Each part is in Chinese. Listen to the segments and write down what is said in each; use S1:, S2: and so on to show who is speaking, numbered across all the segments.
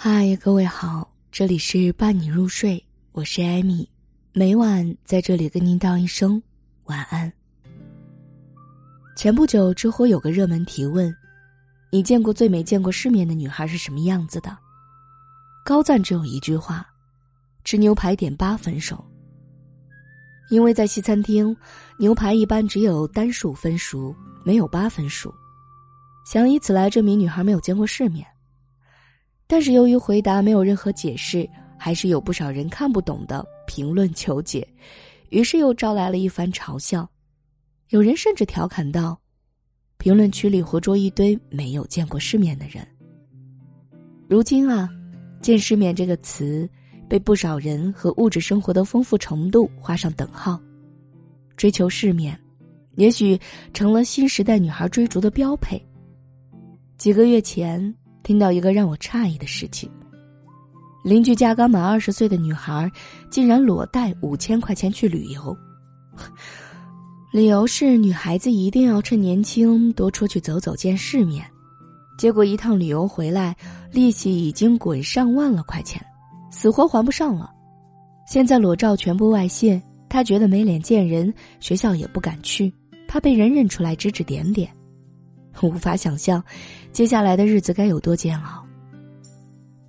S1: 嗨，各位好，这里是伴你入睡，我是艾米，每晚在这里跟您道一声晚安。前不久，知乎有个热门提问：“你见过最没见过世面的女孩是什么样子的？”高赞只有一句话：“吃牛排点八分熟。”因为在西餐厅，牛排一般只有单数分熟，没有八分熟，想以此来证明女孩没有见过世面。但是由于回答没有任何解释，还是有不少人看不懂的评论求解，于是又招来了一番嘲笑。有人甚至调侃道：“评论区里活捉一堆没有见过世面的人。”如今啊，“见世面”这个词被不少人和物质生活的丰富程度画上等号。追求世面，也许成了新时代女孩追逐的标配。几个月前。听到一个让我诧异的事情：邻居家刚满二十岁的女孩，竟然裸贷五千块钱去旅游，理由是女孩子一定要趁年轻多出去走走见世面。结果一趟旅游回来，利息已经滚上万了块钱，死活还不上了。现在裸照全部外泄，她觉得没脸见人，学校也不敢去，怕被人认出来指指点点。我无法想象，接下来的日子该有多煎熬。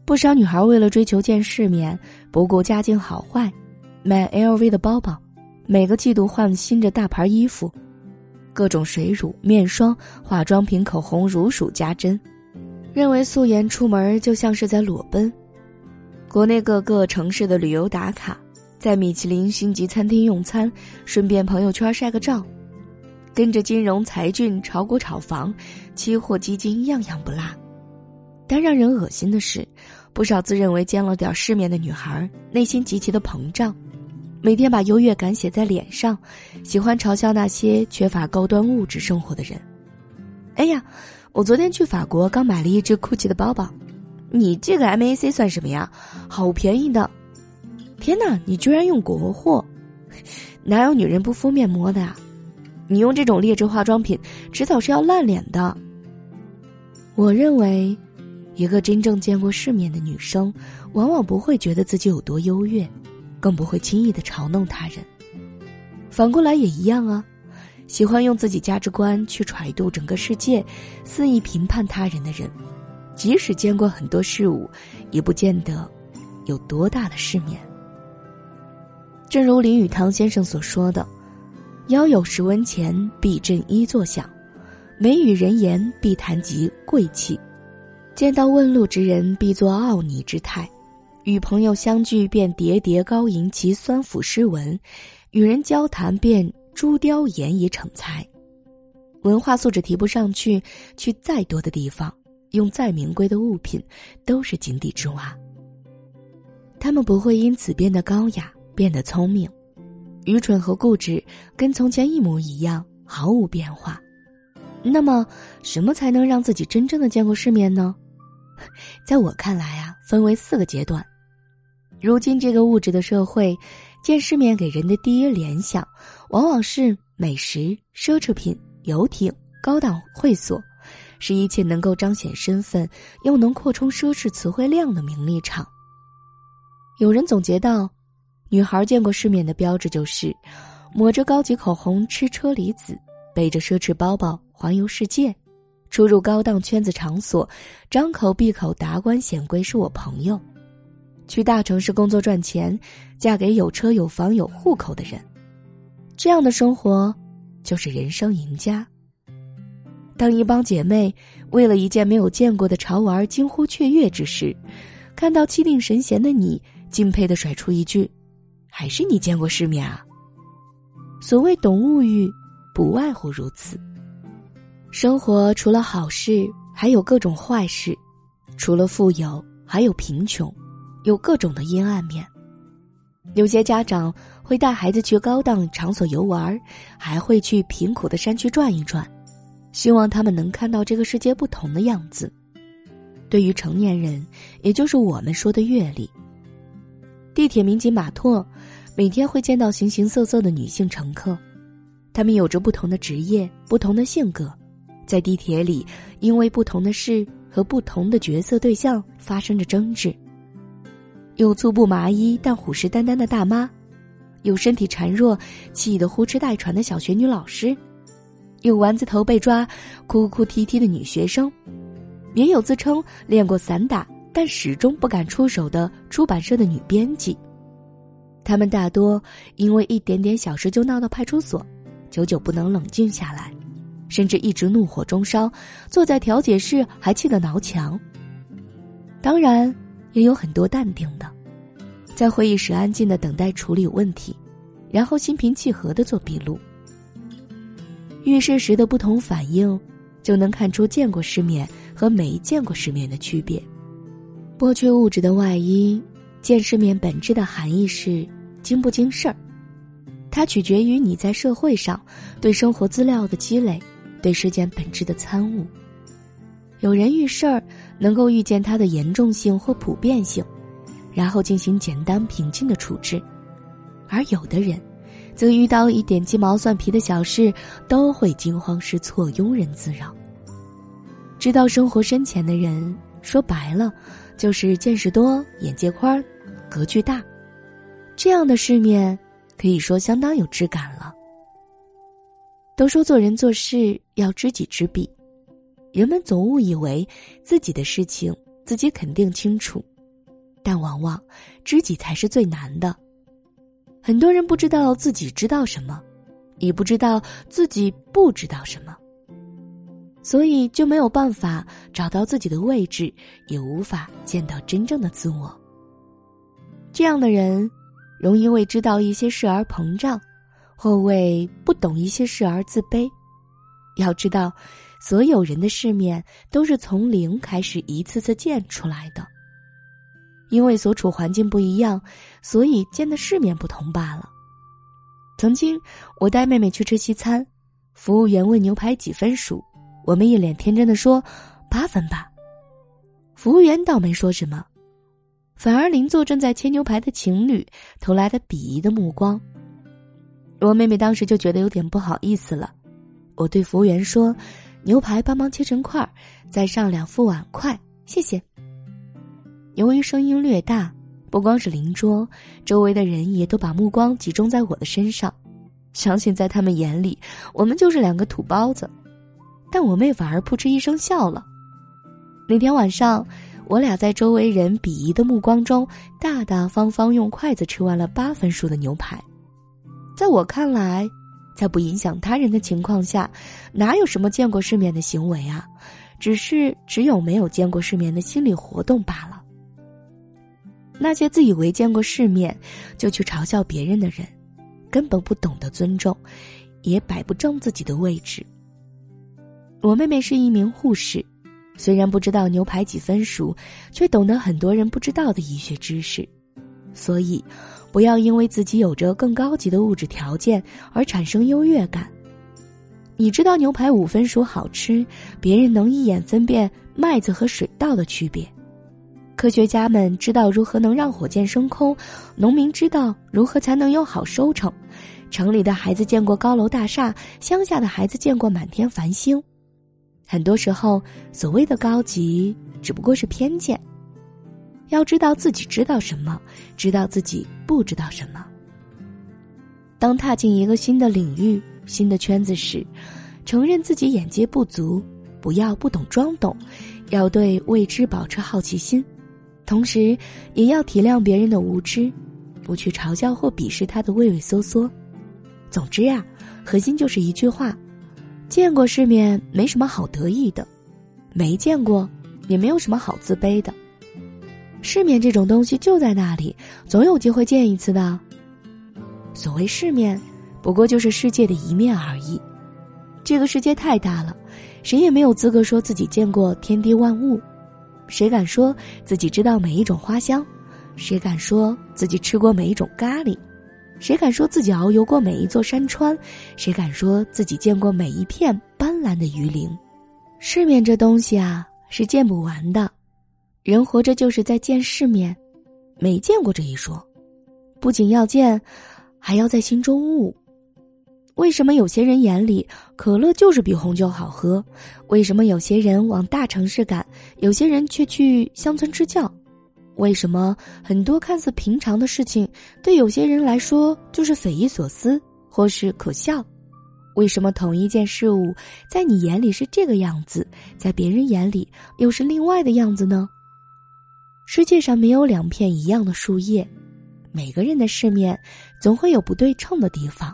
S1: 不少女孩为了追求见世面，不顾家境好坏，买 LV 的包包，每个季度换新的大牌衣服，各种水乳、面霜、化妆品、口红如数家珍，认为素颜出门就像是在裸奔。国内各个城市的旅游打卡，在米其林星级餐厅用餐，顺便朋友圈晒个照。跟着金融、财俊炒股、炒房、期货、基金，样样不落。但让人恶心的是，不少自认为见了点世面的女孩，内心极其的膨胀，每天把优越感写在脸上，喜欢嘲笑那些缺乏高端物质生活的人。哎呀，我昨天去法国，刚买了一只 GUCCI 的包包，你这个 MAC 算什么呀？好便宜的！天哪，你居然用国货？哪有女人不敷面膜的啊？你用这种劣质化妆品，迟早是要烂脸的。我认为，一个真正见过世面的女生，往往不会觉得自己有多优越，更不会轻易的嘲弄他人。反过来也一样啊，喜欢用自己价值观去揣度整个世界，肆意评判他人的人，即使见过很多事物，也不见得有多大的世面。正如林语堂先生所说的。腰有十文钱，必振衣作响；眉与人言，必谈及贵气；见到问路之人，必作傲睨之态；与朋友相聚，便喋喋高吟其酸腐诗文；与人交谈，便珠雕言以逞才。文化素质提不上去，去再多的地方，用再名贵的物品，都是井底之蛙。他们不会因此变得高雅，变得聪明。愚蠢和固执跟从前一模一样，毫无变化。那么，什么才能让自己真正的见过世面呢？在我看来啊，分为四个阶段。如今这个物质的社会，见世面给人的第一联想，往往是美食、奢侈品、游艇、高档会所，是一切能够彰显身份又能扩充奢侈词汇量的名利场。有人总结道。女孩见过世面的标志就是，抹着高级口红吃车厘子，背着奢侈包包环游世界，出入高档圈子场所，张口闭口达官显贵是我朋友，去大城市工作赚钱，嫁给有车有房有户口的人，这样的生活就是人生赢家。当一帮姐妹为了一件没有见过的潮玩惊呼雀跃之时，看到气定神闲的你，敬佩的甩出一句。还是你见过世面啊？所谓懂物欲，不外乎如此。生活除了好事，还有各种坏事；除了富有，还有贫穷，有各种的阴暗面。有些家长会带孩子去高档场所游玩，还会去贫苦的山区转一转，希望他们能看到这个世界不同的样子。对于成年人，也就是我们说的阅历。地铁民警马拓，每天会见到形形色色的女性乘客，她们有着不同的职业、不同的性格，在地铁里因为不同的事和不同的角色对象发生着争执。有粗布麻衣但虎视眈眈的大妈，有身体孱弱气得呼哧带喘的小学女老师，有丸子头被抓哭哭啼啼的女学生，也有自称练过散打但始终不敢出手的出版社的女编辑。他们大多因为一点点小事就闹到派出所，久久不能冷静下来，甚至一直怒火中烧，坐在调解室还气得挠墙。当然，也有很多淡定的，在会议室安静的等待处理问题，然后心平气和的做笔录。遇事时的不同反应，就能看出见过世面和没见过世面的区别。剥去物质的外衣，见世面本质的含义是。经不经事儿，它取决于你在社会上对生活资料的积累，对事件本质的参悟。有人遇事儿能够预见它的严重性或普遍性，然后进行简单平静的处置；而有的人，则遇到一点鸡毛蒜皮的小事都会惊慌失措、庸人自扰。知道生活深浅的人，说白了，就是见识多、眼界宽、格局大。这样的世面，可以说相当有质感了。都说做人做事要知己知彼，人们总误以为自己的事情自己肯定清楚，但往往知己才是最难的。很多人不知道自己知道什么，也不知道自己不知道什么，所以就没有办法找到自己的位置，也无法见到真正的自我。这样的人。容易为知道一些事而膨胀，或为不懂一些事而自卑。要知道，所有人的世面都是从零开始一次次见出来的。因为所处环境不一样，所以见的世面不同罢了。曾经，我带妹妹去吃西餐，服务员问牛排几分熟，我们一脸天真的说：“八分吧。”服务员倒没说什么。反而邻座正在切牛排的情侣投来的鄙夷的目光。我妹妹当时就觉得有点不好意思了，我对服务员说：“牛排帮忙切成块儿，再上两副碗筷，谢谢。”由于声音略大，不光是邻桌，周围的人也都把目光集中在我的身上。相信在他们眼里，我们就是两个土包子。但我妹反而扑哧一声笑了。那天晚上。我俩在周围人鄙夷的目光中，大大方方用筷子吃完了八分熟的牛排。在我看来，在不影响他人的情况下，哪有什么见过世面的行为啊？只是只有没有见过世面的心理活动罢了。那些自以为见过世面，就去嘲笑别人的人，根本不懂得尊重，也摆不正自己的位置。我妹妹是一名护士。虽然不知道牛排几分熟，却懂得很多人不知道的医学知识，所以，不要因为自己有着更高级的物质条件而产生优越感。你知道牛排五分熟好吃，别人能一眼分辨麦子和水稻的区别；科学家们知道如何能让火箭升空，农民知道如何才能有好收成，城里的孩子见过高楼大厦，乡下的孩子见过满天繁星。很多时候，所谓的高级只不过是偏见。要知道自己知道什么，知道自己不知道什么。当踏进一个新的领域、新的圈子时，承认自己眼界不足，不要不懂装懂，要对未知保持好奇心，同时也要体谅别人的无知，不去嘲笑或鄙视他的畏畏缩缩。总之呀，核心就是一句话。见过世面没什么好得意的，没见过也没有什么好自卑的。世面这种东西就在那里，总有机会见一次的。所谓世面，不过就是世界的一面而已。这个世界太大了，谁也没有资格说自己见过天地万物。谁敢说自己知道每一种花香？谁敢说自己吃过每一种咖喱？谁敢说自己遨游过每一座山川？谁敢说自己见过每一片斑斓的鱼鳞？世面这东西啊，是见不完的。人活着就是在见世面，没见过这一说，不仅要见，还要在心中悟。为什么有些人眼里可乐就是比红酒好喝？为什么有些人往大城市赶，有些人却去乡村支教？为什么很多看似平常的事情，对有些人来说就是匪夷所思或是可笑？为什么同一件事物在你眼里是这个样子，在别人眼里又是另外的样子呢？世界上没有两片一样的树叶，每个人的世面总会有不对称的地方。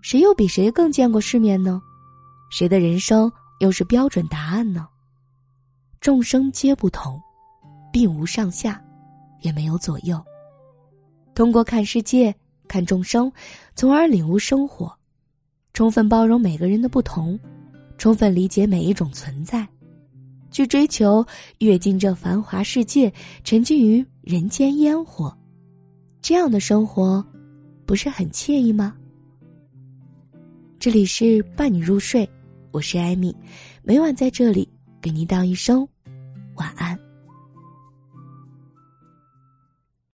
S1: 谁又比谁更见过世面呢？谁的人生又是标准答案呢？众生皆不同，并无上下，也没有左右。通过看世界、看众生，从而领悟生活，充分包容每个人的不同，充分理解每一种存在，去追求跃进这繁华世界，沉浸于人间烟火，这样的生活，不是很惬意吗？这里是伴你入睡，我是艾米，每晚在这里给您道一声晚安。